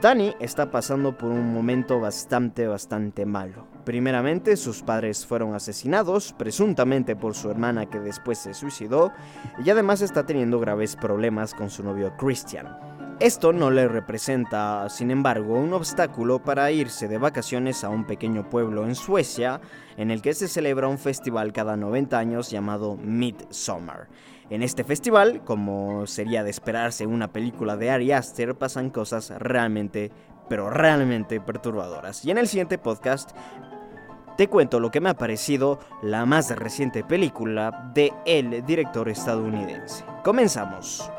Danny está pasando por un momento bastante, bastante malo. Primeramente, sus padres fueron asesinados, presuntamente por su hermana que después se suicidó, y además está teniendo graves problemas con su novio Christian. Esto no le representa, sin embargo, un obstáculo para irse de vacaciones a un pequeño pueblo en Suecia, en el que se celebra un festival cada 90 años llamado Midsummer. En este festival, como sería de esperarse una película de Ari Aster, pasan cosas realmente, pero realmente perturbadoras. Y en el siguiente podcast te cuento lo que me ha parecido la más reciente película de el director estadounidense. Comenzamos.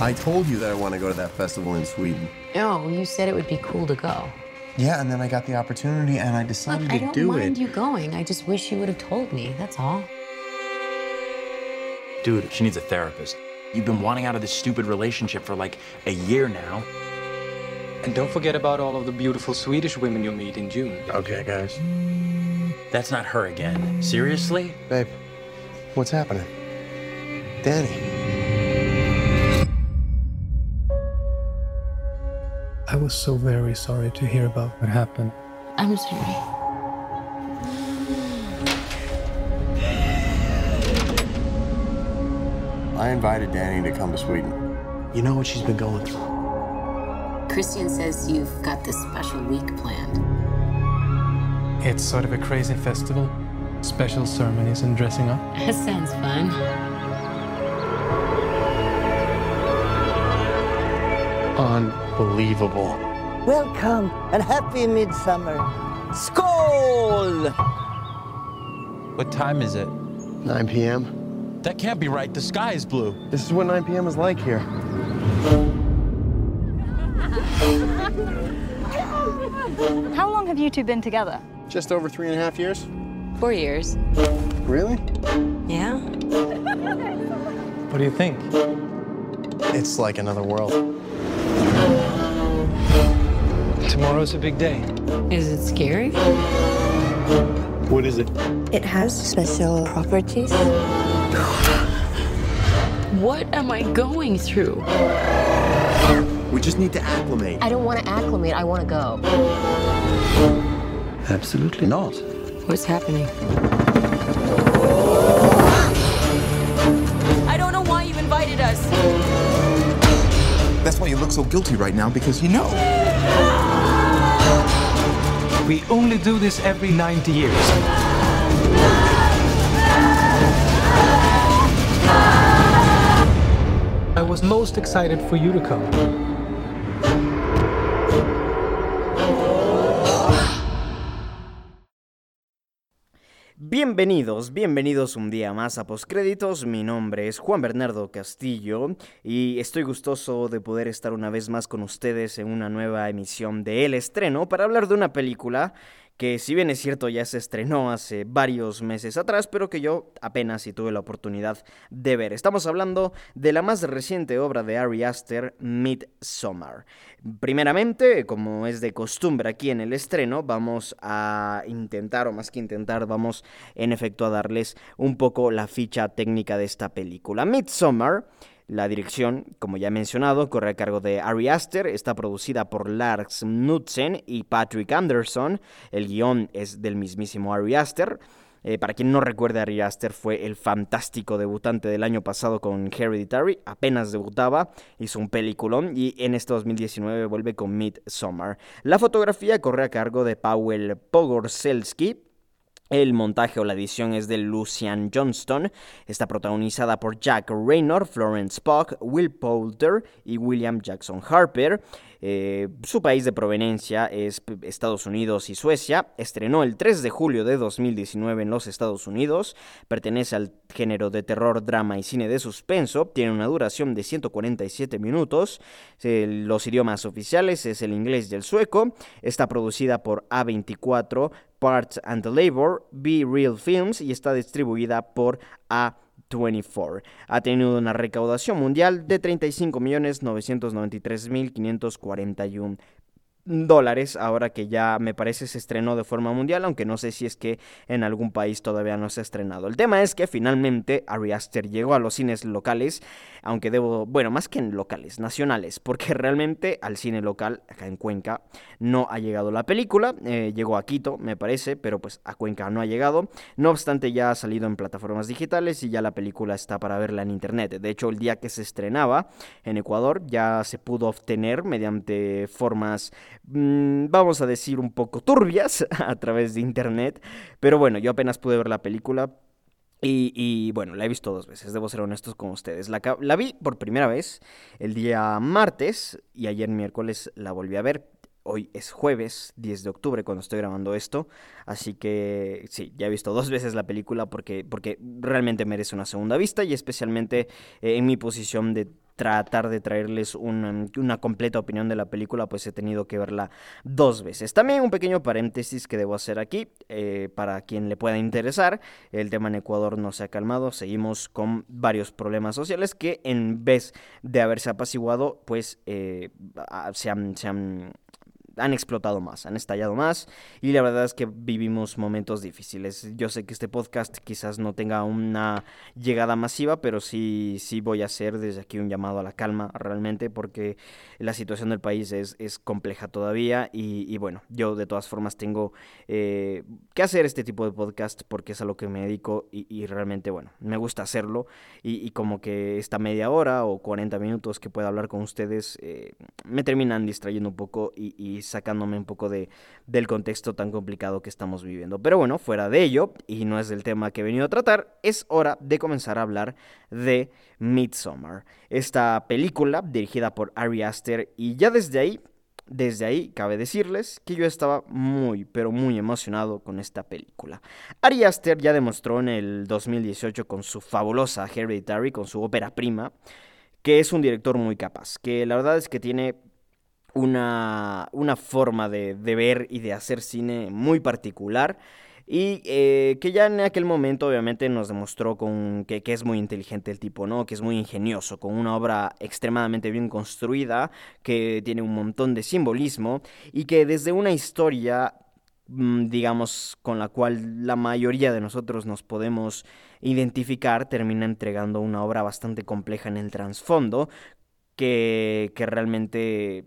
I told you that I want to go to that festival in Sweden. No, you said it would be cool to go. Yeah, and then I got the opportunity and I decided Look, I to don't do mind it. you going. I just wish you would have told me. That's all. Dude, she needs a therapist. You've been wanting out of this stupid relationship for like a year now. And don't forget about all of the beautiful Swedish women you'll meet in June. Okay, guys. That's not her again. Seriously? Babe, what's happening? Danny. Was so very sorry to hear about what happened. I'm sorry. I invited Danny to come to Sweden. You know what she's been going through. Christian says you've got this special week planned. It's sort of a crazy festival. Special ceremonies and dressing up. That sounds fun. Unbelievable. Welcome and happy midsummer. Skål! What time is it? 9 p.m. That can't be right. The sky is blue. This is what 9 p.m. is like here. How long have you two been together? Just over three and a half years. Four years. Really? Yeah? What do you think? It's like another world. Tomorrow's a big day. Is it scary? What is it? It has special properties. What am I going through? We just need to acclimate. I don't want to acclimate. I want to go. Absolutely not. What's happening? I don't know why you invited us. That's why you look so guilty right now because you know. We only do this every 90 years. I was most excited for you to come. Bienvenidos, bienvenidos un día más a Postcréditos. Mi nombre es Juan Bernardo Castillo y estoy gustoso de poder estar una vez más con ustedes en una nueva emisión de El Estreno para hablar de una película que si bien es cierto ya se estrenó hace varios meses atrás, pero que yo apenas si tuve la oportunidad de ver. Estamos hablando de la más reciente obra de Ari Aster, Midsommar. Primeramente, como es de costumbre aquí en el estreno, vamos a intentar, o más que intentar, vamos en efecto a darles un poco la ficha técnica de esta película. Midsommar la dirección, como ya he mencionado, corre a cargo de Ari Aster, está producida por Lars Knudsen y Patrick Anderson, el guion es del mismísimo Ari Aster. Eh, para quien no recuerde, Ari Aster fue el fantástico debutante del año pasado con Hereditary, apenas debutaba, hizo un peliculón y en este 2019 vuelve con Midsommar. La fotografía corre a cargo de Powell Pogorzelski, el montaje o la edición es de Lucian Johnston. Está protagonizada por Jack Raynor, Florence Pugh, Will Poulter y William Jackson Harper. Eh, su país de proveniencia es Estados Unidos y Suecia. Estrenó el 3 de julio de 2019 en los Estados Unidos. Pertenece al género de terror, drama y cine de suspenso. Tiene una duración de 147 minutos. Eh, los idiomas oficiales es el inglés y el sueco. Está producida por A24 Parts and the Labor, Be Real Films y está distribuida por A24. Ha tenido una recaudación mundial de 35.993.541 dólares ahora que ya me parece se estrenó de forma mundial, aunque no sé si es que en algún país todavía no se ha estrenado. El tema es que finalmente Ari Aster llegó a los cines locales, aunque debo, bueno, más que en locales, nacionales, porque realmente al cine local acá en Cuenca no ha llegado la película, eh, llegó a Quito me parece, pero pues a Cuenca no ha llegado, no obstante ya ha salido en plataformas digitales y ya la película está para verla en internet. De hecho el día que se estrenaba en Ecuador ya se pudo obtener mediante formas vamos a decir, un poco turbias a través de internet. Pero bueno, yo apenas pude ver la película. Y, bueno, la he visto dos veces, debo ser honestos con ustedes. La, la vi por primera vez el día martes y ayer miércoles la volví a ver. Hoy es jueves 10 de octubre cuando estoy grabando esto. Así que sí, ya he visto dos veces la película porque, porque realmente merece una segunda vista y especialmente eh, en mi posición de tratar de traerles una, una, completa opinión de la película, pues he tenido que verla dos veces. También un pequeño paréntesis que debo hacer aquí, eh, para quien le pueda interesar, el tema en Ecuador no se ha calmado, seguimos con varios problemas sociales que en vez de haberse apaciguado, pues eh, se han, se han han explotado más, han estallado más y la verdad es que vivimos momentos difíciles. Yo sé que este podcast quizás no tenga una llegada masiva, pero sí, sí voy a hacer desde aquí un llamado a la calma realmente porque la situación del país es, es compleja todavía y, bueno, yo de todas formas tengo eh, que hacer este tipo de podcast porque es a lo que me dedico y, realmente, bueno, me gusta hacerlo y, como que esta media hora o 40 minutos que pueda hablar con ustedes eh, me terminan distrayendo un poco y, y sacándome un poco de, del contexto tan complicado que estamos viviendo. Pero bueno, fuera de ello, y no es el tema que he venido a tratar, es hora de comenzar a hablar de Midsommar, esta película dirigida por Ari Aster, y ya desde ahí desde ahí, cabe decirles que yo estaba muy, pero muy emocionado con esta película. Ari Aster ya demostró en el 2018 con su fabulosa Hereditary, con su ópera prima, que es un director muy capaz, que la verdad es que tiene una, una forma de, ver y de hacer cine muy particular y eh, que ya en aquel momento obviamente nos demostró con que, que, es muy inteligente el tipo, ¿no? Que es muy ingenioso, con una obra extremadamente bien construida, que tiene un montón de simbolismo y que desde una historia mm, digamos, con la cual la mayoría de nosotros nos podemos identificar, termina entregando una obra bastante compleja en el trasfondo, que, que realmente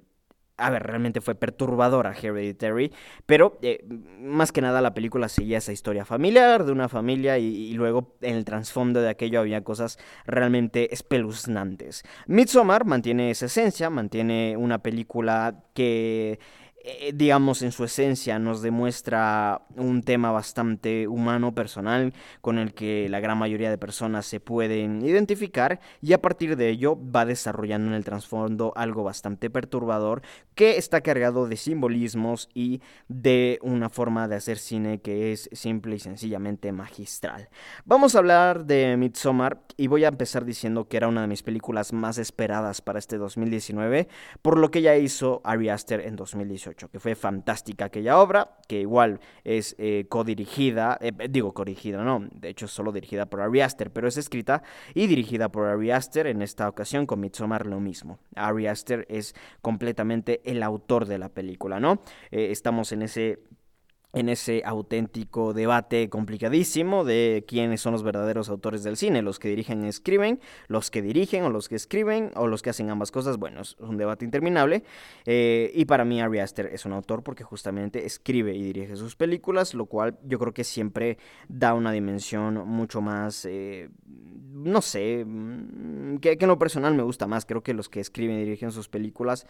a ver, realmente fue perturbadora Hereditary, pero eh, más que nada la película seguía esa historia familiar de una familia y, luego en el trasfondo de aquello había cosas realmente espeluznantes. Midsommar mantiene esa esencia, mantiene una película que eh, digamos, en su esencia nos demuestra un tema bastante humano, personal, con el que la gran mayoría de personas se pueden identificar y a partir de ello va desarrollando en el trasfondo algo bastante perturbador que está cargado de simbolismos y de una forma de hacer cine que es simple y sencillamente magistral. Vamos a hablar de Midsommar y voy a empezar diciendo que era una de mis películas más esperadas para este 2019, por lo que ya hizo Ari Aster en 2018 que fue fantástica aquella obra, que igual es eh, codirigida, eh, digo codirigida, no, de hecho es solo dirigida por Ari Aster, pero es escrita y dirigida por Ari Aster, en esta ocasión con Midsommar lo mismo. Ari Aster es completamente el autor de la película, ¿no? Eh, estamos en ese en ese auténtico debate complicadísimo de quiénes son los verdaderos autores del cine, los que dirigen y escriben, los que dirigen o los que escriben o los que hacen ambas cosas. Bueno, es un debate interminable. Eh, y para mí Ari Aster es un autor porque justamente escribe y dirige sus películas, lo cual yo creo que siempre da una dimensión mucho más, eh, no sé, mm, que, en lo personal me gusta más. Creo que los que escriben y dirigen sus películas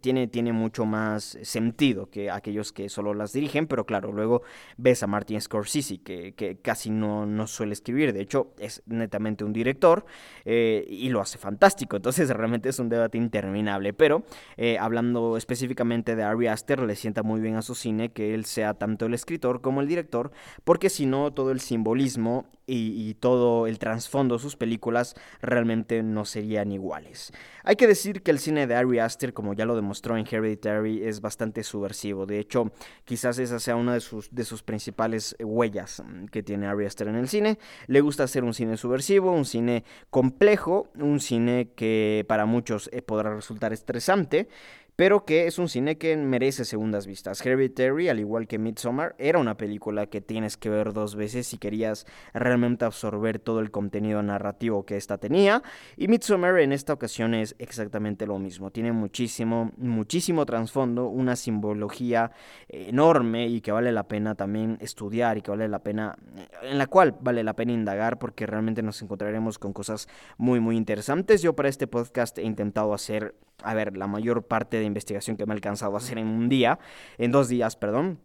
tiene, tiene mucho más sentido que aquellos que solo las dirigen pero claro, luego ves a Martin Scorsese, que, que casi no, no, suele escribir, de hecho es netamente un director eh, y lo hace fantástico, entonces realmente es un debate interminable, pero eh, hablando específicamente de Ari Aster, le sienta muy bien a su cine que él sea tanto el escritor como el director, porque si no, todo el simbolismo y, y todo el trasfondo sus películas realmente no serían iguales. Hay que decir que el cine de Ari Aster, como ya lo demostró en Hereditary, es bastante subversivo, de hecho, quizás esa sea una de sus, de sus principales huellas mm, que tiene Ari Aster en el cine. Le gusta hacer un cine subversivo, un cine complejo, un cine que para muchos eh, podrá resultar estresante pero que es un cine que merece segundas vistas. Hereditary, al igual que Midsommar, era una película que tienes que ver dos veces si querías realmente absorber todo el contenido narrativo que esta tenía. Y Midsommar en esta ocasión es exactamente lo mismo. Tiene muchísimo, muchísimo trasfondo, una simbología enorme y que vale la pena también estudiar y que vale la pena, en la cual vale la pena indagar porque realmente nos encontraremos con cosas muy, muy interesantes. Yo para este podcast he intentado hacer, a ver, la mayor parte de investigación que me ha alcanzado a hacer en un día, en dos días, perdón.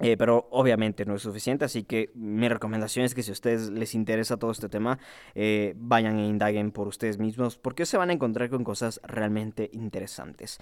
Eh, pero obviamente no es suficiente, así que mi recomendación es que si a ustedes les interesa todo este tema, eh, vayan e indaguen por ustedes mismos, porque se van a encontrar con cosas realmente interesantes.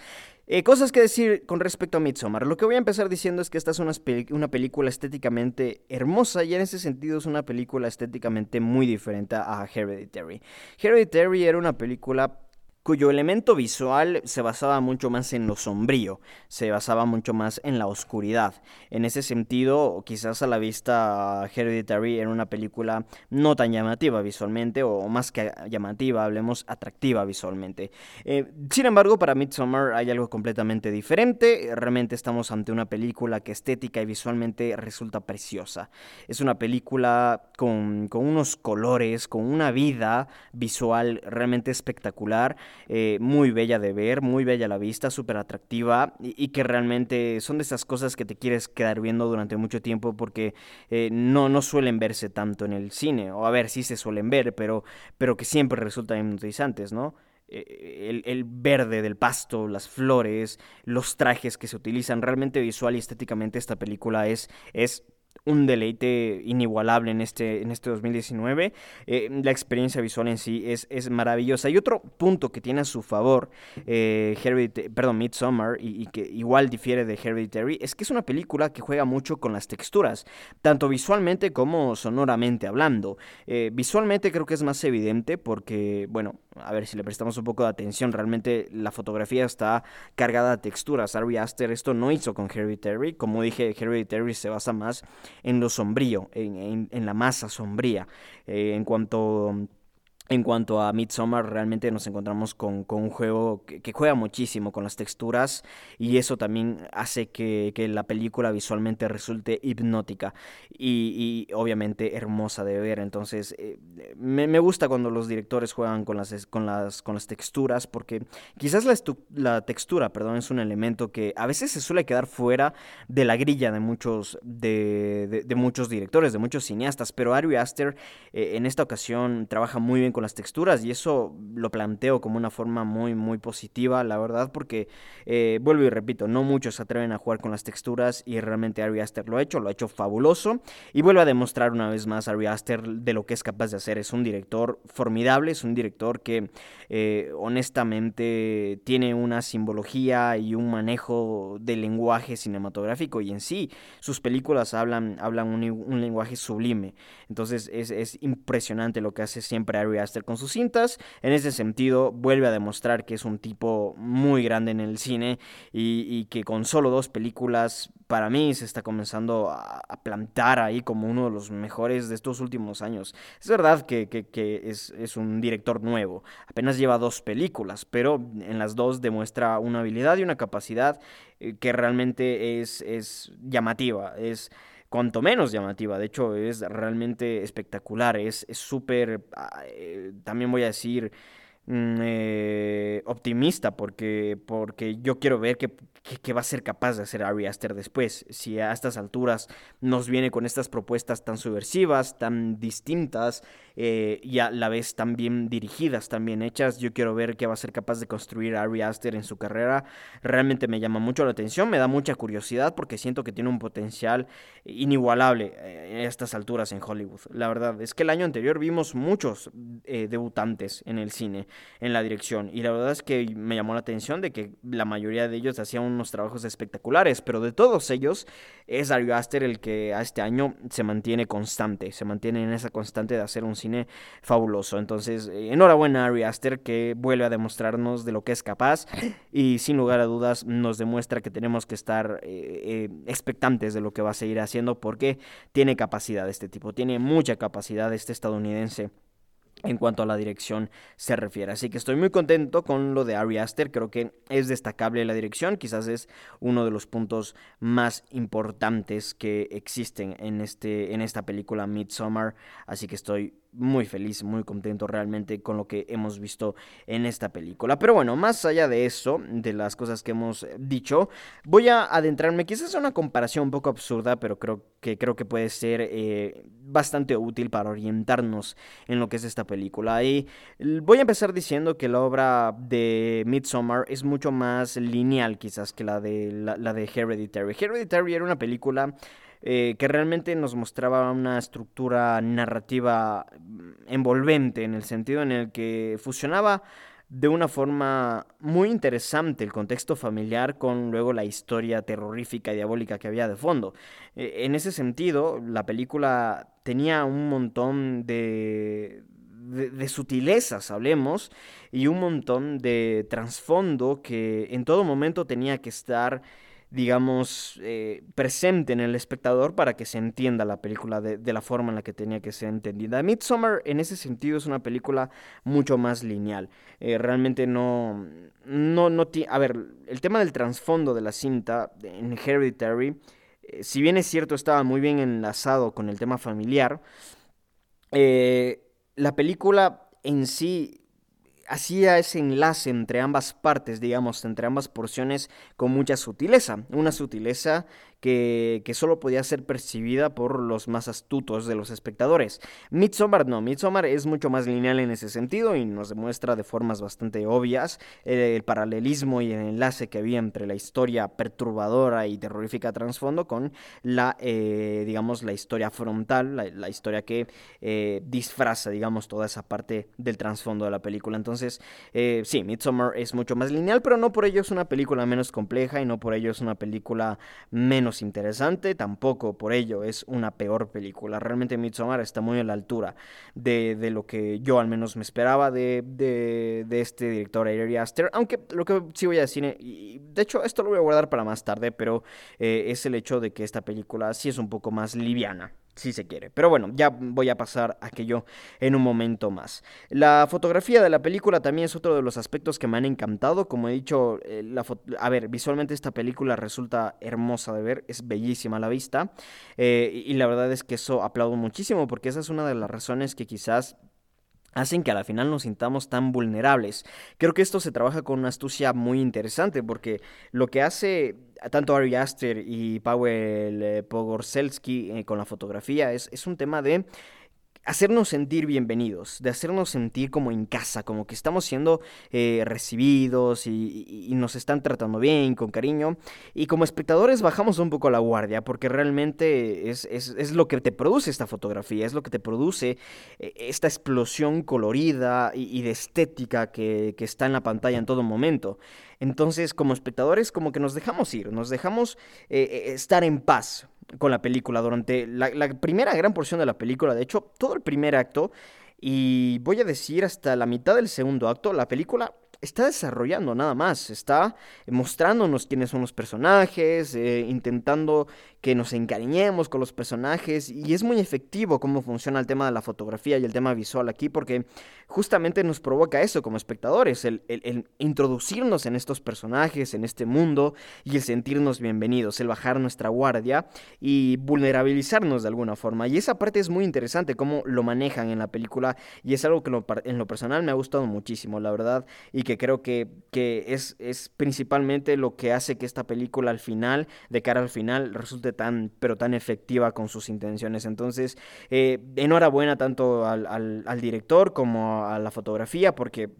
Eh, cosas que decir con respecto a Midsommar. Lo que voy a empezar diciendo es que esta es una, una, película estéticamente hermosa y en ese sentido es una película estéticamente muy diferente a Hereditary. Hereditary era una película cuyo elemento visual se basaba mucho más en lo sombrío, se basaba mucho más en la oscuridad. En ese sentido, quizás a la vista Hereditary era una película no tan llamativa visualmente, o más que llamativa, hablemos atractiva visualmente. Eh, sin embargo, para Midsommar hay algo completamente diferente. Realmente estamos ante una película que estética y visualmente resulta preciosa. Es una película con, con unos colores, con una vida visual realmente espectacular. Eh, muy bella de ver, muy bella la vista, súper atractiva y, que realmente son de esas cosas que te quieres quedar viendo durante mucho tiempo porque eh, no, no suelen verse tanto en el cine, o a ver, sí se suelen ver, pero, pero que siempre resultan hipnotizantes, ¿no? Eh, el, el, verde del pasto, las flores, los trajes que se utilizan, realmente visual y estéticamente esta película es, es un deleite inigualable en este, en este 2019. Eh, la experiencia visual en sí es, es, maravillosa. Y otro punto que tiene a su favor eh, perdón, Midsommar, y, que igual difiere de Hereditary, es que es una película que juega mucho con las texturas, tanto visualmente como sonoramente hablando. Eh, visualmente creo que es más evidente porque, bueno, a ver si le prestamos un poco de atención, realmente la fotografía está cargada de texturas. Ari Aster esto no hizo con Hereditary, como dije, Hereditary se basa más en lo sombrío, en, en, la masa sombría. Eh, en cuanto en cuanto a Midsommar, realmente nos encontramos con, un juego que, juega muchísimo con las texturas y eso también hace que, la película visualmente resulte hipnótica y, obviamente hermosa de ver. Entonces, eh, me, gusta cuando los directores juegan con las, con las, con las texturas porque quizás la, la, textura perdón, es un elemento que a veces se suele quedar fuera de la grilla de muchos, de, muchos directores, de muchos cineastas, pero Ari Aster eh, en esta ocasión trabaja muy bien las texturas y eso lo planteo como una forma muy muy positiva, la verdad, porque eh, vuelvo y repito, no muchos se atreven a jugar con las texturas y realmente Ari Aster lo ha hecho, lo ha hecho fabuloso y vuelve a demostrar una vez más Ari Aster de lo que es capaz de hacer. Es un director formidable, es un director que eh, honestamente tiene una simbología y un manejo del lenguaje cinematográfico y en sí sus películas hablan, hablan un, lenguaje sublime. Entonces es, es impresionante lo que hace siempre Ari Aster con sus cintas. En ese sentido, vuelve a demostrar que es un tipo muy grande en el cine y, que con solo dos películas, para mí, se está comenzando a, plantar ahí como uno de los mejores de estos últimos años. Es verdad que, es, un director nuevo, apenas lleva dos películas, pero en las dos demuestra una habilidad y una capacidad eh, que realmente es, es llamativa. Es cuanto menos llamativa. De hecho, es realmente espectacular. Es súper, ah, eh, también voy a decir, eh, optimista porque, porque yo quiero ver ¿Qué, va a ser capaz de hacer Ari Aster después? Si a estas alturas nos viene con estas propuestas tan subversivas, tan distintas eh, y a la vez tan bien dirigidas, tan bien hechas, yo quiero ver qué va a ser capaz de construir Ari Aster en su carrera. Realmente me llama mucho la atención, me da mucha curiosidad porque siento que tiene un potencial inigualable eh, a estas alturas en Hollywood. La verdad es que el año anterior vimos muchos eh, debutantes en el cine, en la dirección, y la verdad es que me llamó la atención de que la mayoría de ellos hacían unos trabajos espectaculares, pero de todos ellos es Ari Aster el que a este año se mantiene constante, se mantiene en esa constante de hacer un cine fabuloso. Entonces, eh, enhorabuena a Ari Aster que vuelve a demostrarnos de lo que es capaz y sin lugar a dudas nos demuestra que tenemos que estar eh, eh, expectantes de lo que va a seguir haciendo porque tiene capacidad este tipo, tiene mucha capacidad este estadounidense en cuanto a la dirección se refiere. Así que estoy muy contento con lo de Ari Aster, creo que es destacable la dirección, quizás es uno de los puntos más importantes que existen en, este, en esta película Midsommar, así que estoy muy feliz, muy contento realmente con lo que hemos visto en esta película. Pero bueno, más allá de eso, de las cosas que hemos dicho, voy a adentrarme, quizás es una comparación un poco absurda, pero creo que, creo que puede ser eh, bastante útil para orientarnos en lo que es esta película. Y voy a empezar diciendo que la obra de Midsommar es mucho más lineal quizás que la de, la, la de Hereditary. Hereditary era una película eh, que realmente nos mostraba una estructura narrativa mm, envolvente, en el sentido en el que fusionaba de una forma muy interesante el contexto familiar con luego la historia terrorífica y diabólica que había de fondo. E, en ese sentido, la película tenía un montón de, de, sutilezas, hablemos, y un montón de trasfondo que en todo momento tenía que estar digamos, eh, presente en el espectador para que se entienda la película de, la forma en la que tenía que ser entendida. Midsommar, en ese sentido, es una película mucho más lineal. Eh, realmente no, no, no. A ver, el tema del trasfondo de la cinta en Hereditary, eh, si bien es cierto, estaba muy bien enlazado con el tema familiar, la película en sí hacía ese enlace entre ambas partes, digamos, entre ambas porciones con mucha sutileza. Una sutileza que, solo podía ser percibida por los más astutos de los espectadores. Midsommar no, Midsommar es mucho más lineal en ese sentido y nos demuestra de formas bastante obvias eh, el, paralelismo y el enlace que había entre la historia perturbadora y terrorífica trasfondo con la, eh, digamos, la historia frontal, la, historia que eh, disfraza, digamos, toda esa parte del trasfondo de la película. Entonces, sí, Midsommar es mucho más lineal, pero no por ello es una película menos compleja y no por ello es una película menos interesante, tampoco por ello es una peor película. Realmente Midsommar está muy a la altura de, lo que yo al menos me esperaba de, de, este director Ari Aster, aunque lo que sí voy a decir, y de hecho esto lo voy a guardar para más tarde, pero eh, es el hecho de que esta película sí es un poco más liviana si se quiere. Pero bueno, ya voy a pasar a aquello en un momento más. La fotografía de la película también es otro de los aspectos que me han encantado. Como he dicho, eh, la a ver, visualmente esta película resulta hermosa de ver, es bellísima a la vista. Eh, y la verdad es que eso aplaudo muchísimo porque esa es una de las razones que quizás hacen que a la final nos sintamos tan vulnerables. Creo que esto se trabaja con una astucia muy interesante porque lo que hace tanto Ari Aster y Paweł eh, Pogorzelski eh, con la fotografía es, es un tema de hacernos sentir bienvenidos, de hacernos sentir como en casa, como que estamos siendo eh, recibidos y, nos están tratando bien, con cariño. Y como espectadores bajamos un poco la guardia, porque realmente es, es, lo que te produce esta fotografía, es lo que te produce eh, esta explosión colorida y, de estética que, que, está en la pantalla en todo momento. Entonces, como espectadores, como que nos dejamos ir, nos dejamos eh, estar en paz con la película durante la, primera gran porción de la película, de hecho, todo el primer acto, y voy a decir hasta la mitad del segundo acto, la película está desarrollando nada más, está mostrándonos quiénes son los personajes, eh, intentando que nos encariñemos con los personajes y es muy efectivo cómo funciona el tema de la fotografía y el tema visual aquí porque justamente nos provoca eso como espectadores, el, introducirnos en estos personajes, en este mundo y el sentirnos bienvenidos, el bajar nuestra guardia y vulnerabilizarnos de alguna forma. Y esa parte es muy interesante cómo lo manejan en la película y es algo que en lo personal me ha gustado muchísimo, la verdad, y que creo que, que es, es principalmente lo que hace que esta película al final, de cara al final, resulte tan, pero tan efectiva con sus intenciones. Entonces, eh, enhorabuena tanto al, al, director como a la fotografía, porque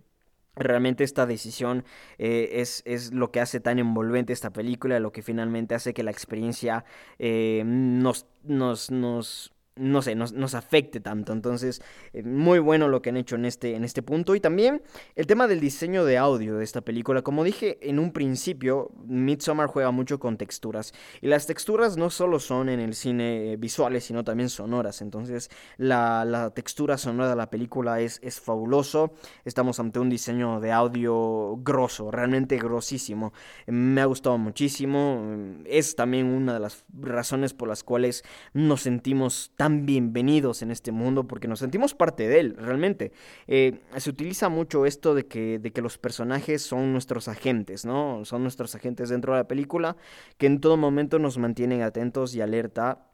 Realmente esta decisión eh, es, es, lo que hace tan envolvente esta película, lo que finalmente hace que la experiencia eh, nos, nos, nos no sé, nos, nos afecte tanto. Entonces, eh, muy bueno lo que han hecho en este, en este punto. Y también el tema del diseño de audio de esta película. Como dije en un principio, Midsommar juega mucho con texturas. Y las texturas no solo son en el cine visuales, sino también sonoras. Entonces, la, la textura sonora de la película es, es fabuloso. Estamos ante un diseño de audio grosso, realmente grosísimo. Me ha gustado muchísimo. Es también una de las razones por las cuales nos sentimos tan bienvenidos en este mundo porque nos sentimos parte de él, realmente. Eh, se utiliza mucho esto de que, de que los personajes son nuestros agentes, ¿no? Son nuestros agentes dentro de la película que en todo momento nos mantienen atentos y alerta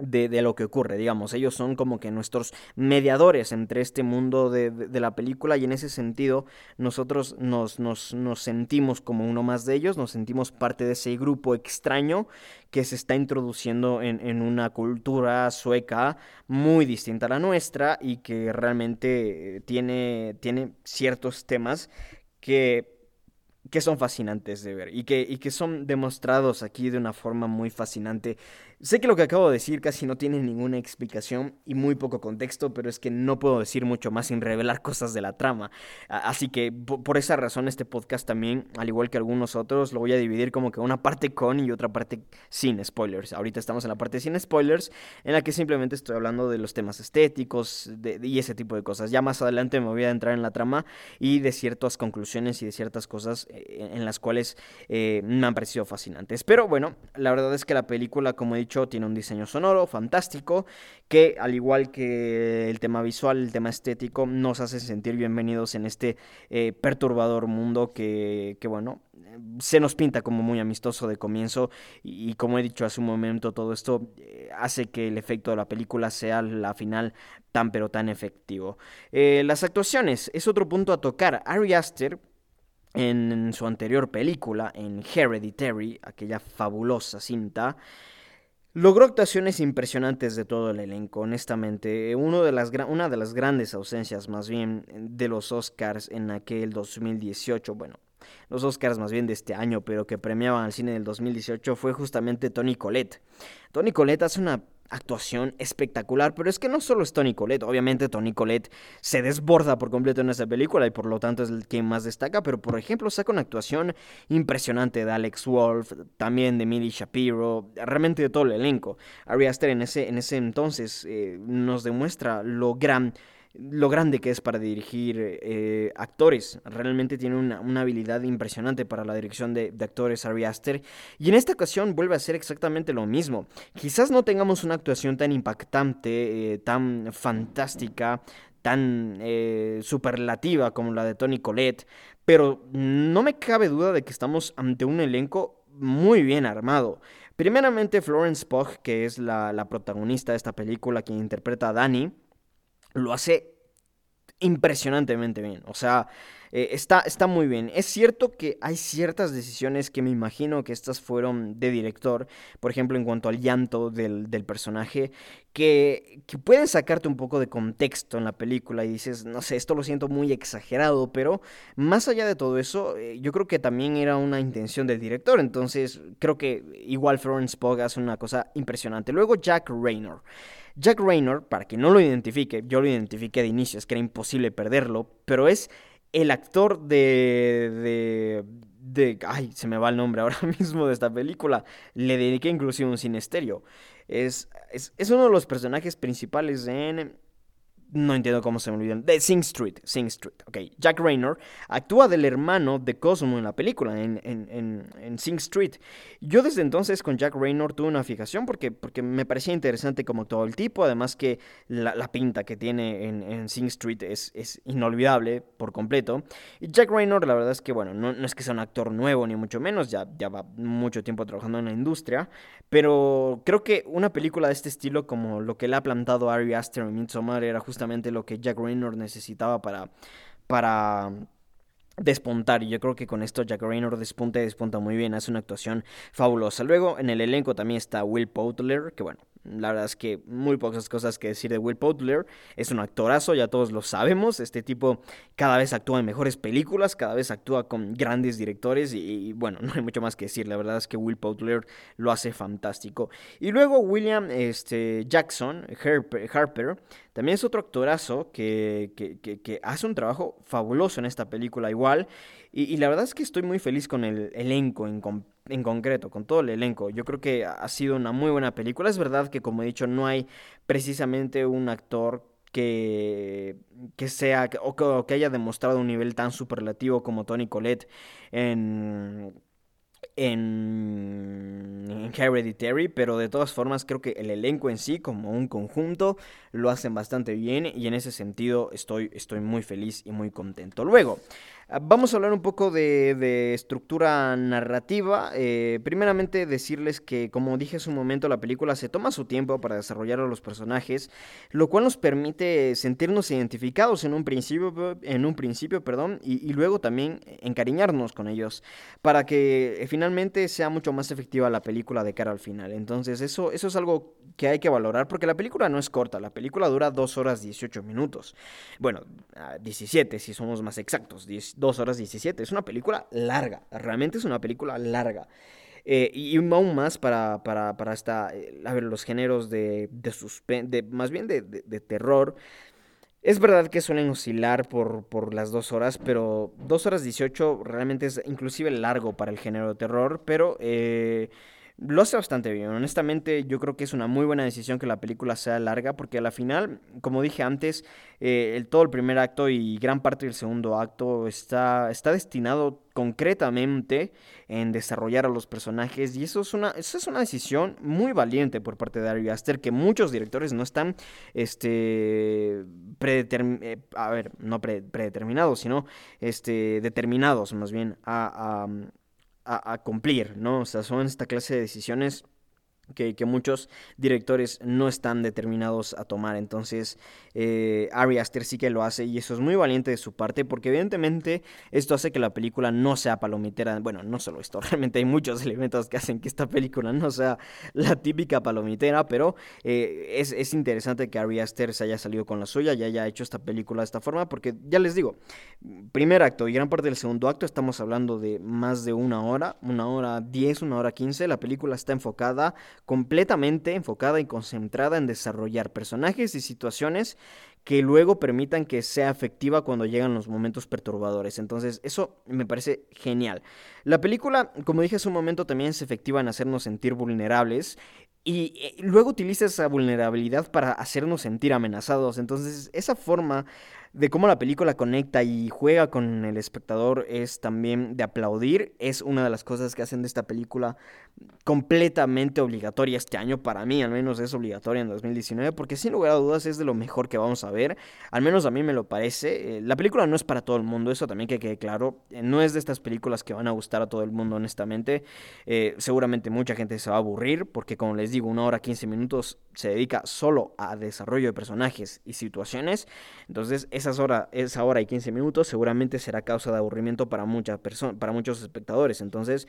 de, lo que ocurre, digamos. Ellos son como que nuestros mediadores entre este mundo de, la película y en ese sentido nosotros nos, nos, nos, sentimos como uno más de ellos, nos sentimos parte de ese grupo extraño que se está introduciendo en, en una cultura sueca muy distinta a la nuestra y que realmente tiene, tiene ciertos temas que que son fascinantes de ver y que, y que son demostrados aquí de una forma muy fascinante Sé que lo que acabo de decir casi no tiene ninguna explicación y muy poco contexto, pero es que no puedo decir mucho más sin revelar cosas de la trama. Así que por esa razón este podcast también, al igual que algunos otros, lo voy a dividir como que una parte con y otra parte sin spoilers. Ahorita estamos en la parte sin spoilers, en la que simplemente estoy hablando de los temas estéticos y ese tipo de cosas. Ya más adelante me voy a entrar en la trama y de ciertas conclusiones y de ciertas cosas eh, en las cuales eh, me han parecido fascinantes. Pero bueno, la verdad es que la película, como he dicho, tiene un diseño sonoro fantástico que al igual que el tema visual, el tema estético, nos hace sentir bienvenidos en este eh, perturbador mundo que, bueno, se nos pinta como muy amistoso de comienzo y, como he dicho hace un momento, todo esto eh, hace que el efecto de la película sea la final tan pero tan efectivo. Eh, las actuaciones es otro punto a tocar. Ari Aster en su anterior película, en Hereditary, aquella fabulosa cinta, Logró actuaciones impresionantes de todo el elenco, honestamente. Uno de las una de las grandes ausencias, más bien, de los Oscars en aquel 2018, bueno, los Oscars más bien de este año, pero que premiaban al cine del 2018, fue justamente Tony Collette. Tony Collette hace una actuación espectacular, pero es que no solo es Tony Collette, obviamente Tony Collette se desborda por completo en esa película y por lo tanto es el que más destaca, pero por ejemplo saca una actuación impresionante de Alex Wolf, también de Millie Shapiro, realmente de todo el elenco. Ari Aster en ese, en ese entonces eh, nos demuestra lo gran lo grande que es para dirigir eh, actores. Realmente tiene una, habilidad impresionante para la dirección de, actores Ari Aster. Y en esta ocasión vuelve a hacer exactamente lo mismo. Quizás no tengamos una actuación tan impactante, eh, tan fantástica, tan eh, superlativa como la de Tony Collette, pero no me cabe duda de que estamos ante un elenco muy bien armado. Primeramente Florence Pugh, que es la, la protagonista de esta película, quien interpreta a Dani, lo hace impresionantemente bien. O sea, eh, está, está muy bien. Es cierto que hay ciertas decisiones que me imagino que estas fueron de director, por ejemplo, en cuanto al llanto del, personaje, que, que, pueden sacarte un poco de contexto en la película y dices, no sé, esto lo siento muy exagerado, pero más allá de todo eso, eh, yo creo que también era una intención del director, entonces creo que igual Florence Pugh hace una cosa impresionante. Luego Jack Raynor. Jack Raynor, para quien no lo identifique, yo lo identifiqué de inicio, es que era imposible perderlo, pero es el actor de, de, de... Ay, se me va el nombre ahora mismo de esta película. Le dediqué inclusive un cine estéreo. Es, es, es uno de los personajes principales en no entiendo cómo se me olvidan. De Sing Street. Sing Street. Ok. Jack Raynor actúa del hermano de Cosmo en la película, en, en, en, Sing Street. Yo desde entonces con Jack Raynor tuve una fijación porque, porque me parecía interesante como todo el tipo. Además que la, la pinta que tiene en, Sing Street es, es, inolvidable por completo. Y Jack Raynor, la verdad es que, bueno, no, no, es que sea un actor nuevo ni mucho menos. Ya, ya va mucho tiempo trabajando en la industria. Pero creo que una película de este estilo como lo que le ha plantado Ari Aster en Midsommar era justamente lo que Jack Raynor necesitaba para, para despuntar. Y yo creo que con esto Jack Raynor despunta y despunta muy bien. Hace una actuación fabulosa. Luego en el elenco también está Will Poutler, que bueno, La verdad es que muy pocas cosas que decir de Will Butler. Es un actorazo, ya todos lo sabemos. Este tipo cada vez actúa en mejores películas, cada vez actúa con grandes directores y, bueno, no hay mucho más que decir. La verdad es que Will Butler lo hace fantástico. Y luego William este, Jackson, Harper, también es otro actorazo que, que, hace un trabajo fabuloso en esta película igual. Y, la verdad es que estoy muy feliz con el elenco en, en concreto, con todo el elenco. Yo creo que ha sido una muy buena película. Es verdad que, como he dicho, no hay precisamente un actor que, que sea o que, que, haya demostrado un nivel tan superlativo como Tony Collette en en, Hereditary, pero de todas formas creo que el elenco en sí, como un conjunto, lo hacen bastante bien y en ese sentido estoy, estoy muy feliz y muy contento. Luego, Vamos a hablar un poco de, estructura narrativa. Eh, primeramente decirles que, como dije hace un momento, la película se toma su tiempo para desarrollar a los personajes, lo cual nos permite sentirnos identificados en un principio, en un principio perdón, y, y luego también encariñarnos con ellos, para que finalmente sea mucho más efectiva la película de cara al final. Entonces eso, eso es algo que hay que valorar porque la película no es corta, la película dura 2 horas 18 minutos. Bueno, 17 si somos más exactos, 2 horas 17. Es una película larga, realmente es una película larga. Eh, y aún más para, para, para esta, eh, a ver, los géneros de, de suspense, más bien de, de terror. Es verdad que suelen oscilar por, por las dos horas, pero dos horas 18 realmente es inclusive largo para el género de terror, pero eh, lo hace bastante bien. Honestamente, yo creo que es una muy buena decisión que la película sea larga, porque a la final, como dije antes, eh, el, todo el primer acto y gran parte del segundo acto está, está destinado concretamente en desarrollar a los personajes y eso es una, eso es una decisión muy valiente por parte de Ari Aster que muchos directores no están este eh, a ver, no predeterminados, sino este determinados más bien a, cumplir, ¿no? O sea, son esta clase de decisiones que, muchos directores no están determinados a tomar. Entonces, eh, Ari Aster sí que lo hace y eso es muy valiente de su parte porque evidentemente esto hace que la película no sea palomitera. Bueno, no solo esto, realmente hay muchos elementos que hacen que esta película no sea la típica palomitera, pero eh, es, interesante que Ari Aster se haya salido con la suya y haya hecho esta película de esta forma porque ya les digo, primer acto y gran parte del segundo acto estamos hablando de más de una hora, una hora diez, una hora quince. La película está enfocada completamente enfocada y concentrada en desarrollar personajes y situaciones que luego permitan que sea efectiva cuando llegan los momentos perturbadores. Entonces, eso me parece genial. La película, como dije hace un momento, también es efectiva en hacernos sentir vulnerables y eh, luego utiliza esa vulnerabilidad para hacernos sentir amenazados. Entonces, esa forma de cómo la película conecta y juega con el espectador es también de aplaudir. Es una de las cosas que hacen de esta película completamente obligatoria este año. Para mí, al menos, es obligatoria en 2019, porque sin lugar a dudas es de lo mejor que vamos a ver. Al menos a mí me lo parece. Eh, la película no es para todo el mundo, eso también que quede claro. Eh, no es de estas películas que van a gustar a todo el mundo, honestamente. Eh, seguramente mucha gente se va a aburrir, porque como les digo, una hora 15 minutos se dedica solo a desarrollo de personajes y situaciones. Entonces, esas horas, esa hora y 15 minutos seguramente será causa de aburrimiento para, muchas personas, para muchos espectadores. Entonces,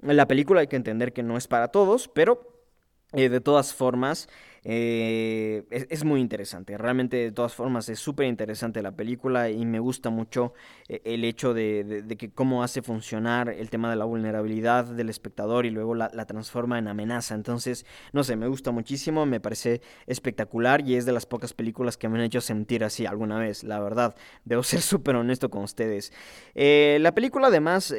la película hay que entender que no es para todos, pero eh, de todas formas, eh, es, muy interesante. Realmente, de todas formas, es súper interesante la película y me gusta mucho eh, el hecho de, que cómo hace funcionar el tema de la vulnerabilidad del espectador y luego la, transforma en amenaza. Entonces, no sé, me gusta muchísimo, me parece espectacular y es de las pocas películas que me han hecho sentir así alguna vez, la verdad. Debo ser súper honesto con ustedes. la película, además,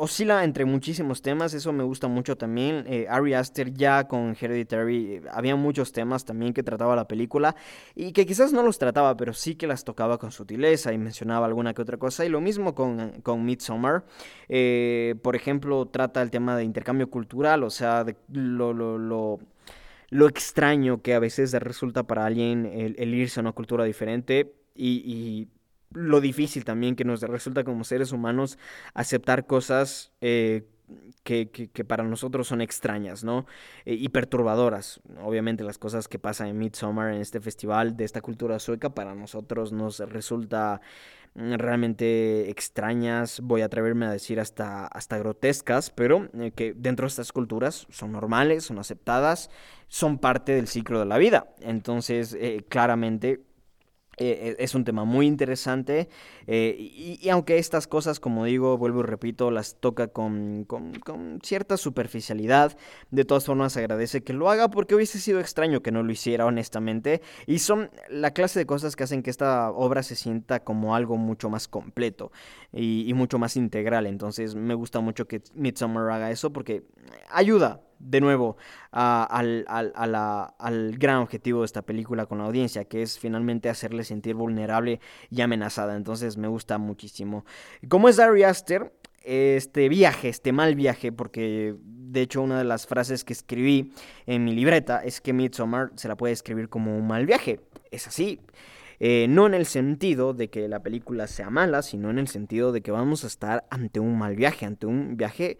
oscila entre muchísimos temas, eso me gusta mucho también. Ari Aster ya con Hereditary había muchos temas también que trataba la película y que quizás no los trataba, pero sí que las tocaba con sutileza y mencionaba alguna que otra cosa. Y lo mismo con, con Midsommar. Eh, por ejemplo, trata el tema de intercambio cultural, o sea, de lo, lo, lo, extraño que a veces resulta para alguien el, irse a una cultura diferente y, lo difícil también que nos resulta como seres humanos aceptar cosas eh, que, que, para nosotros son extrañas, ¿no? Eh, y perturbadoras. Obviamente las cosas que pasan en Midsommar, en este festival de esta cultura sueca, para nosotros nos resulta mm, realmente extrañas, voy a atreverme a decir hasta, hasta grotescas, pero eh, que dentro de estas culturas son normales, son aceptadas, son parte del ciclo de la vida. Entonces, claramente eh, es un tema muy interesante eh, y, aunque estas cosas, como digo, vuelvo y repito, las toca con, cierta superficialidad, de todas formas agradece que lo haga porque hubiese sido extraño que no lo hiciera honestamente y son la clase de cosas que hacen que esta obra se sienta como algo mucho más completo y, y mucho más integral. Entonces me gusta mucho que Midsommar haga eso porque ayuda de nuevo al, al, gran objetivo de esta película con la audiencia, que es finalmente hacerle sentir vulnerable y amenazada. Entonces me gusta muchísimo. Como es Ari Aster, este viaje, este mal viaje, porque de hecho una de las frases que escribí en mi libreta es que Midsommar se la puede escribir como un mal viaje. Es así. Eh, no en el sentido de que la película sea mala, sino en el sentido de que vamos a estar ante un mal viaje, ante un viaje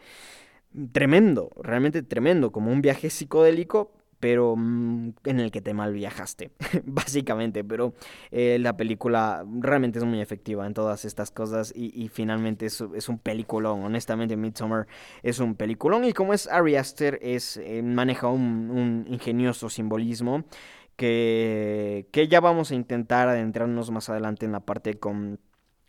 tremendo, realmente tremendo, como un viaje psicodélico, pero mm, en el que te mal viajaste, básicamente. Pero eh, la película realmente es muy efectiva en todas estas cosas y, finalmente es, un peliculón. Honestamente, Midsommar es un peliculón y como es Ari Aster, es, eh, maneja un, un ingenioso simbolismo que, que ya vamos a intentar adentrarnos más adelante en la parte con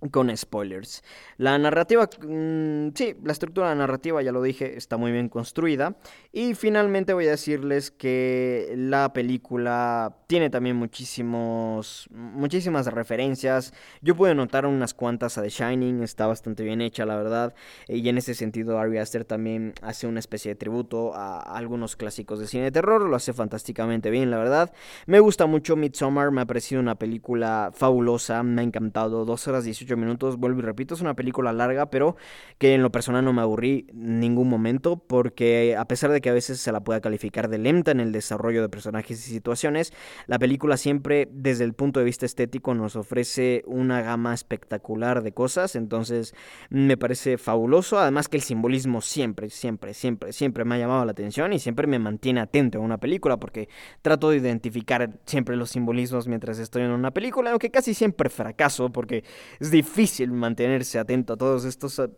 con spoilers. La narrativa, mm, sí, la estructura narrativa, ya lo dije, está muy bien construida. Y finalmente voy a decirles que la película tiene también muchísimos, muchísimas referencias. Yo pude notar unas cuantas a The Shining, está bastante bien hecha, la verdad. Y en ese sentido, Ari Aster también hace una especie de tributo a algunos clásicos de cine de terror. Lo hace fantásticamente bien, la verdad. Me gusta mucho Midsommar, me ha parecido una película fabulosa, me ha encantado. Dos horas 18 minutos, vuelvo y repito, es una película larga, pero que en lo personal no me aburrí ningún momento, porque a pesar de que a veces se la pueda calificar de lenta en el desarrollo de personajes y situaciones, la película siempre desde el punto de vista estético nos ofrece una gama espectacular de cosas, entonces me parece fabuloso, además que el simbolismo siempre, siempre, siempre, siempre me ha llamado la atención y siempre me mantiene atento a una película, porque trato de identificar siempre los simbolismos mientras estoy en una película, aunque casi siempre fracaso, porque es difícil difícil mantenerse atento a todos estos eh,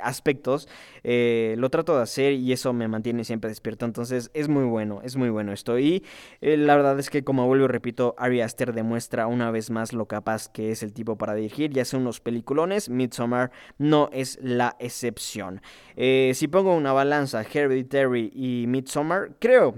aspectos, eh, lo trato de hacer y eso me mantiene siempre despierto. Entonces es muy bueno, es muy bueno esto. Y eh, la verdad es que, como vuelvo y repito, Ari Aster demuestra una vez más lo capaz que es el tipo para dirigir. Ya sea unos peliculones, Midsommar no es la excepción. si pongo una balanza, Hereditary y Midsommar, creo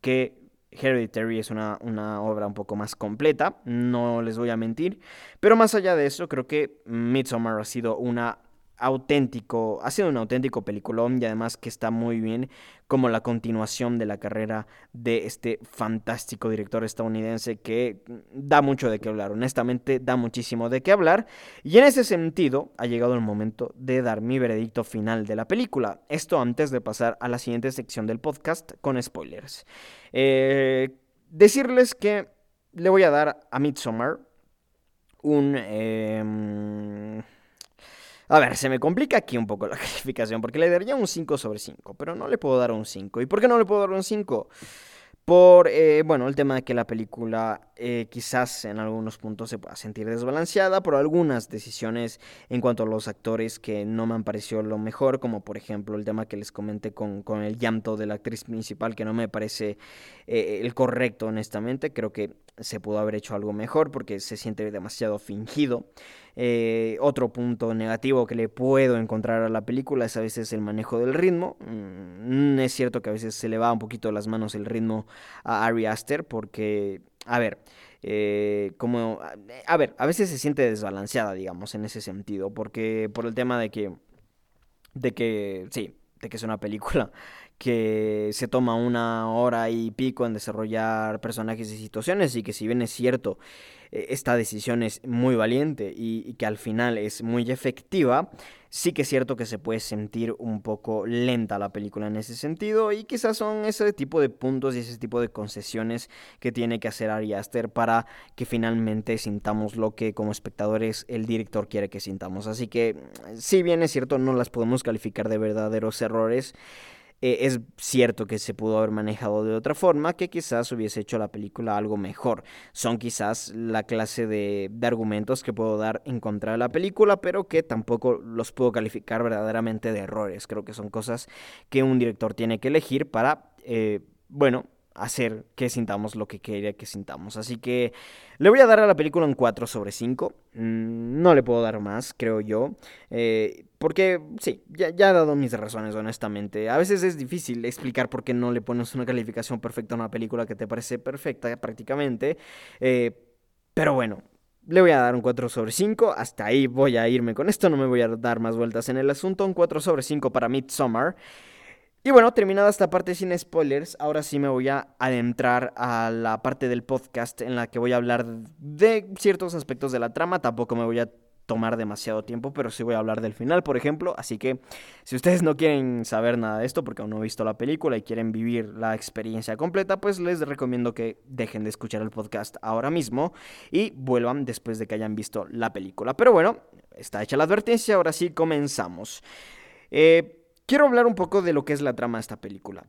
que Hereditary es una, una, obra un poco más completa, no les voy a mentir. Pero más allá de eso, creo que Midsommar ha sido una auténtico, ha sido un auténtico peliculón y además que está muy bien como la continuación de la carrera de este fantástico director estadounidense que da mucho de qué hablar, honestamente da muchísimo de qué hablar y en ese sentido ha llegado el momento de dar mi veredicto final de la película, esto antes de pasar a la siguiente sección del podcast con spoilers. Eh, decirles que le voy a dar a Midsommar un... Em, a ver, se me complica aquí un poco la calificación, porque le daría un 5 sobre 5, pero no le puedo dar un 5. ¿Y por qué no le puedo dar un 5? Por, eh, bueno, el tema de que la película eh, quizás en algunos puntos se pueda sentir desbalanceada por algunas decisiones en cuanto a los actores que no me han parecido lo mejor, como por ejemplo el tema que les comenté con, con el llanto de la actriz principal, que no me parece eh, el correcto, honestamente. Creo que se pudo haber hecho algo mejor porque se siente demasiado fingido. Eh, otro punto negativo que le puedo encontrar a la película es a veces el manejo del ritmo. Mm, es cierto que a veces se le va un poquito las manos el ritmo a Ari Aster porque, a ver, eh, como, a ver, a veces se siente desbalanceada, digamos, en ese sentido, porque por el tema de que, de que, sí, de que es una película que se toma una hora y pico en desarrollar personajes y situaciones y que si bien es cierto, esta decisión es muy valiente y, que al final es muy efectiva, sí que es cierto que se puede sentir un poco lenta la película en ese sentido y quizás son ese tipo de puntos y ese tipo de concesiones que tiene que hacer Ari Aster para que finalmente sintamos lo que como espectadores el director quiere que sintamos. Así que si bien es cierto no las podemos calificar de verdaderos errores, eh, es cierto que se pudo haber manejado de otra forma, que quizás hubiese hecho la película algo mejor. Son quizás la clase de, de argumentos que puedo dar en contra de la película, pero que tampoco los puedo calificar verdaderamente de errores. Creo que son cosas que un director tiene que elegir para, eh, bueno, hacer que sintamos lo que quiere que sintamos. Así que le voy a dar a la película un 4 sobre 5. Mm, no le puedo dar más, creo yo. Eh, porque sí, ya, ya, he dado mis razones, honestamente. A veces es difícil explicar por qué no le pones una calificación perfecta a una película que te parece perfecta prácticamente. Eh, pero bueno, le voy a dar un 4 sobre 5. Hasta ahí voy a irme con esto. No me voy a dar más vueltas en el asunto. Un 4 sobre 5 para Midsommar. Y bueno, terminada esta parte sin spoilers, ahora sí me voy a adentrar a la parte del podcast en la que voy a hablar de ciertos aspectos de la trama. Tampoco me voy a tomar demasiado tiempo, pero sí voy a hablar del final, por ejemplo. Así que si ustedes no quieren saber nada de esto porque aún no he visto la película y quieren vivir la experiencia completa, pues les recomiendo que dejen de escuchar el podcast ahora mismo y vuelvan después de que hayan visto la película. Pero bueno, está hecha la advertencia, ahora sí comenzamos. Eh, Quiero hablar un poco de lo que es la trama de esta película.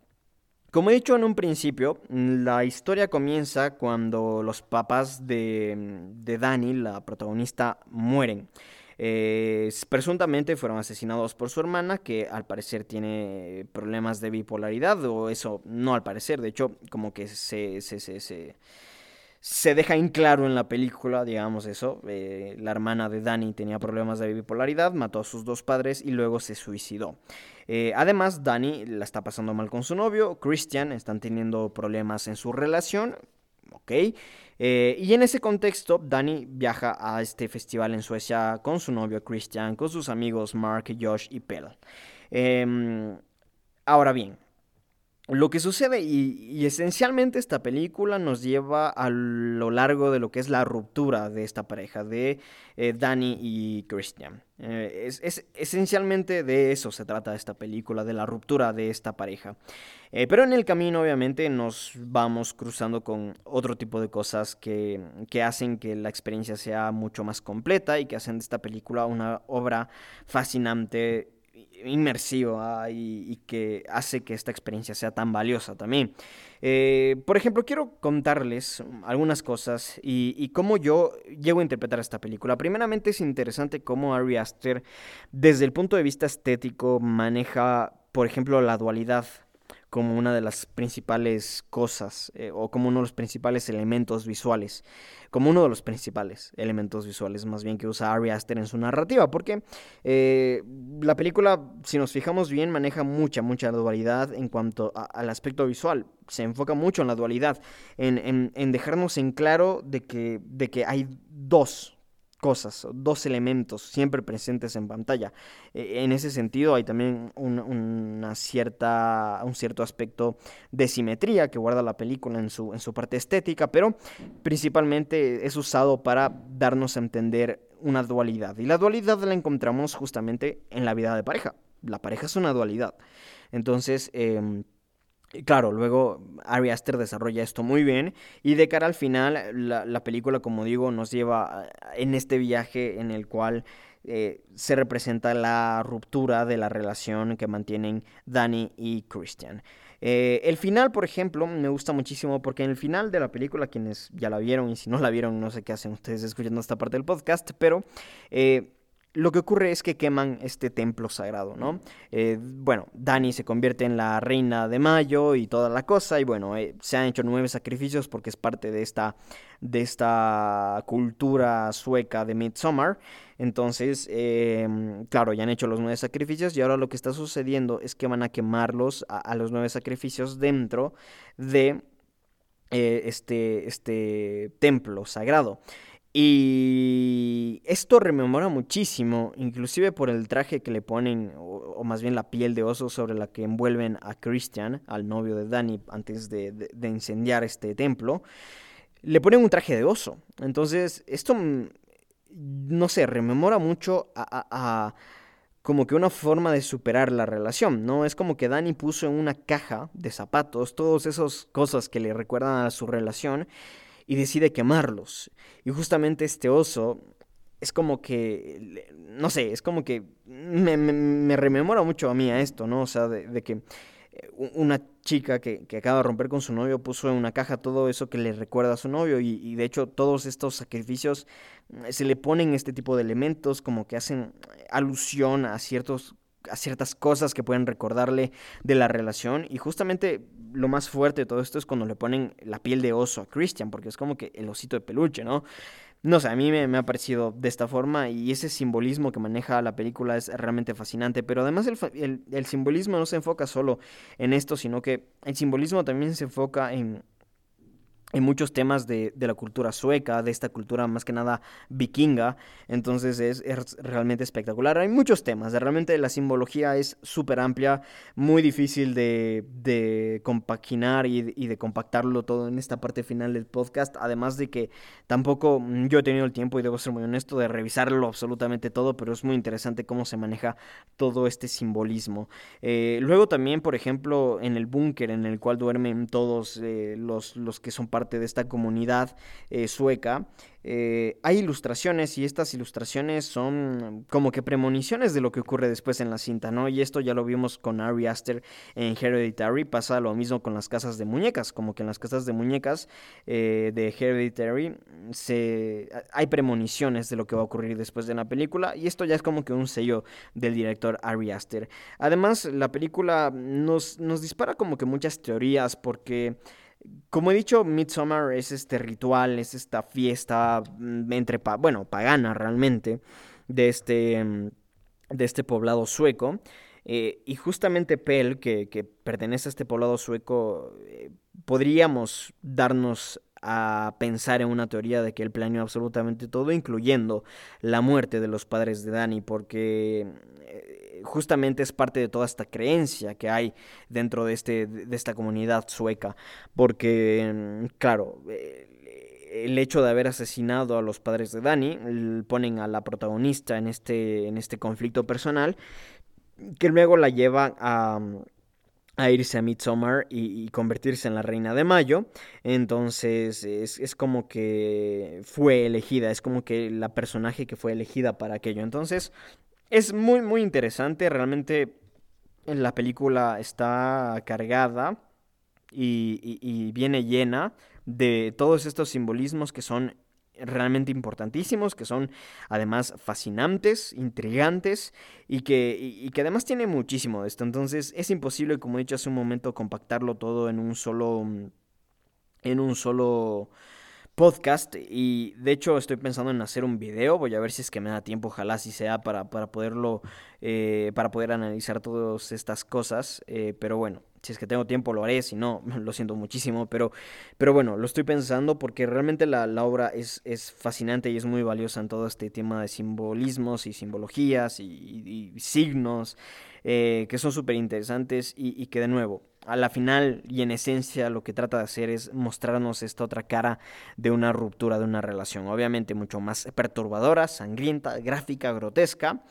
Como he dicho en un principio, la historia comienza cuando los papás de, de Dani, la protagonista, mueren. Presuntamente fueron asesinados por su hermana, que al parecer tiene problemas de bipolaridad, o eso no al parecer, de hecho, como que se, se, se se deja en claro en la película, digamos eso. Eh, la hermana de Danny tenía problemas de bipolaridad, mató a sus dos padres y luego se suicidó. Eh, además, Danny la está pasando mal con su novio, Christian, están teniendo problemas en su relación. Ok. Eh, y en ese contexto, Danny viaja a este festival en Suecia con su novio Christian, con sus amigos Mark, Josh y Pell. Em, ahora bien, lo que sucede, y, esencialmente esta película nos lleva a lo largo de lo que es la ruptura de esta pareja, de eh, Danny y Christian. Eh, es, esencialmente de eso se trata esta película, de la ruptura de esta pareja. Eh, pero en el camino, obviamente, nos vamos cruzando con otro tipo de cosas que, que hacen que la experiencia sea mucho más completa y que hacen de esta película una obra fascinante inmersivo y, que hace que esta experiencia sea tan valiosa también. Eh, por ejemplo, quiero contarles algunas cosas y, cómo yo llego a interpretar esta película. Primeramente es interesante cómo Ari Aster, desde el punto de vista estético, maneja, por ejemplo, la dualidad como una de las principales cosas eh, o como uno de los principales elementos visuales, como uno de los principales elementos visuales más bien que usa Ari Aster en su narrativa, porque eh, la película, si nos fijamos bien, maneja mucha, mucha dualidad en cuanto al aspecto visual, se enfoca mucho en la dualidad, en, en, en dejarnos en claro de que, de que hay dos cosas, dos elementos siempre presentes en pantalla. E, en ese sentido hay también una cierta, un cierto aspecto de simetría que guarda la película en su, en su parte estética, pero principalmente es usado para darnos a entender una dualidad. Y la dualidad la encontramos justamente en la vida de pareja. La pareja es una dualidad. Entonces, em, Claro, luego Ari Aster desarrolla esto muy bien y de cara al final la, película, como digo, nos lleva en este viaje en el cual eh, se representa la ruptura de la relación que mantienen Danny y Christian. Eh, el final, por ejemplo, me gusta muchísimo porque en el final de la película, quienes ya la vieron y si no la vieron, no sé qué hacen ustedes escuchando esta parte del podcast, pero... Eh, lo que ocurre es que queman este templo sagrado, ¿no? Eh, bueno, Dani se convierte en la reina de Mayo y toda la cosa, y bueno, eh, se han hecho nueve sacrificios porque es parte de esta, de esta cultura sueca de Midsommar. Entonces, em, claro, ya han hecho los nueve sacrificios y ahora lo que está sucediendo es que van a quemarlos a, los nueve sacrificios dentro de eh, este, este templo sagrado. Y esto rememora muchísimo, inclusive por el traje que le ponen, o, más bien la piel de oso sobre la que envuelven a Christian, al novio de Danny, antes de, incendiar este templo. Le ponen un traje de oso. Entonces, esto, mm, no sé, rememora mucho a, como que una forma de superar la relación, ¿no? Es como que Danny puso en una caja de zapatos todas esas cosas que le recuerdan a su relación y decide quemarlos. Y justamente este oso es como que, no sé, es como que me, rememora mucho a mí a esto, ¿no? O sea, de, que eh, una chica que, acaba de romper con su novio puso en una caja todo eso que le recuerda a su novio y, de hecho todos estos sacrificios mm, se le ponen este tipo de elementos como que hacen alusión a ciertos a ciertas cosas que pueden recordarle de la relación y justamente lo más fuerte de todo esto es cuando le ponen la piel de oso a Christian porque es como que el osito de peluche, ¿no? No sé, a mí me, ha parecido de esta forma y ese simbolismo que maneja la película es realmente fascinante, pero además el, el simbolismo no se enfoca solo en esto, sino que el simbolismo también se enfoca en hay muchos temas de, de, la cultura sueca, de esta cultura más que nada vikinga, entonces es, es realmente espectacular. Hay muchos temas, realmente la simbología es súper amplia, muy difícil de, de compaginar y, y, de compactarlo todo en esta parte final del podcast, además de que tampoco mm, yo he tenido el tiempo, y debo ser muy honesto, de revisarlo absolutamente todo, pero es muy interesante cómo se maneja todo este simbolismo. Eh, luego también, por ejemplo, en el búnker en el cual duermen todos eh, los, los que son parte de esta comunidad eh, sueca, eh, hay ilustraciones y estas ilustraciones son como que premoniciones de lo que ocurre después en la cinta, ¿no? Y esto ya lo vimos con Ari Aster en Hereditary, pasa lo mismo con las casas de muñecas, como que en las casas de muñecas eh, de Hereditary se, hay premoniciones de lo que va a ocurrir después de la película y esto ya es como que un sello del director Ari Aster. Además, la película nos, nos dispara como que muchas teorías porque... Como he dicho, Midsummer es este ritual, es esta fiesta mm, entre, bueno, pagana realmente, de este, mm, de este poblado sueco. Eh, y justamente Pell, que, que, pertenece a este poblado sueco, eh, podríamos darnos a pensar en una teoría de que él planeó absolutamente todo, incluyendo la muerte de los padres de Dani, porque eh, justamente es parte de toda esta creencia que hay dentro de, este, de esta comunidad sueca, porque, mm, claro, eh, el hecho de haber asesinado a los padres de Dani ponen a la protagonista en este, en este conflicto personal, que luego la lleva a a irse a Midsommar y, convertirse en la reina de mayo. Entonces es, como que fue elegida, es como que la personaje que fue elegida para aquello. Entonces es muy, muy interesante. Realmente la película está cargada y, viene llena de todos estos simbolismos que son realmente importantísimos, que son además fascinantes, intrigantes y que, y, que además tiene muchísimo de esto. Entonces es imposible, como he dicho hace un momento, compactarlo todo en un solo... en un solo podcast y de hecho estoy pensando en hacer un video, voy a ver si es que me da tiempo, ojalá si sea para, para poderlo, eh, para poder analizar todas estas cosas, eh, pero bueno, si es que tengo tiempo lo haré, si no, lo siento muchísimo, pero, pero bueno, lo estoy pensando porque realmente la, obra es, es, fascinante y es muy valiosa en todo este tema de simbolismos y simbologías y, signos eh, que son súper interesantes y que de nuevo, a la final y en esencia lo que trata de hacer es mostrarnos esta otra cara de una ruptura de una relación, obviamente mucho más perturbadora, sangrienta, gráfica, grotesca,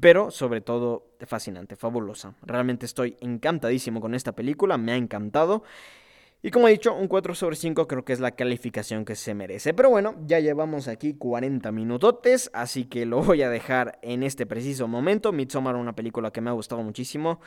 pero sobre todo fascinante, fabulosa. Realmente estoy encantadísimo con esta película, me ha encantado. Y como he dicho, un 4 sobre 5 creo que es la calificación que se merece. Pero bueno, ya llevamos aquí 40 minutotes, así que lo voy a dejar en este preciso momento. Midsommar, una película que me ha gustado muchísimo.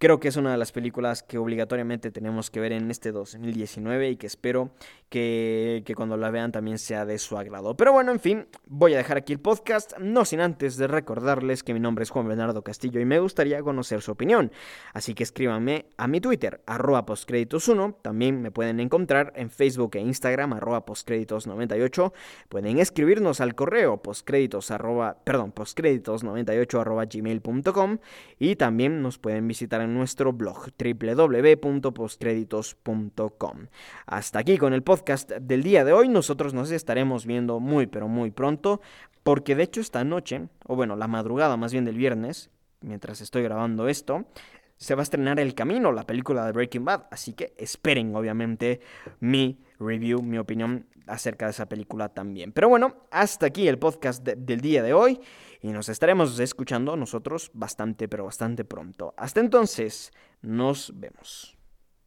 Creo que es una de las películas que obligatoriamente tenemos que ver en este 2019 y que espero que, cuando la vean también sea de su agrado. Pero bueno, en fin, voy a dejar aquí el podcast, no sin antes de recordarles que mi nombre es Juan Bernardo Castillo y me gustaría conocer su opinión. Así que escríbanme a mi Twitter, arroba postcréditos1. También me pueden encontrar en Facebook e Instagram, arroba postcréditos98. Pueden escribirnos al correo postcréditos, arroba, perdón, postcréditos98 arroba gmail.com y también nos pueden visitar en nuestro blog www.postcreditos.com. Hasta aquí con el podcast del día de hoy. Nosotros nos estaremos viendo muy pero muy pronto porque de hecho esta noche, o bueno, la madrugada más bien del viernes, mientras estoy grabando esto, se va a estrenar El Camino, la película de Breaking Bad. Así que esperen, obviamente, mi review, mi opinión acerca de esa película también. Pero bueno, hasta aquí el podcast del día de hoy y nos estaremos escuchando nosotros bastante, pero bastante pronto. Hasta entonces, nos vemos.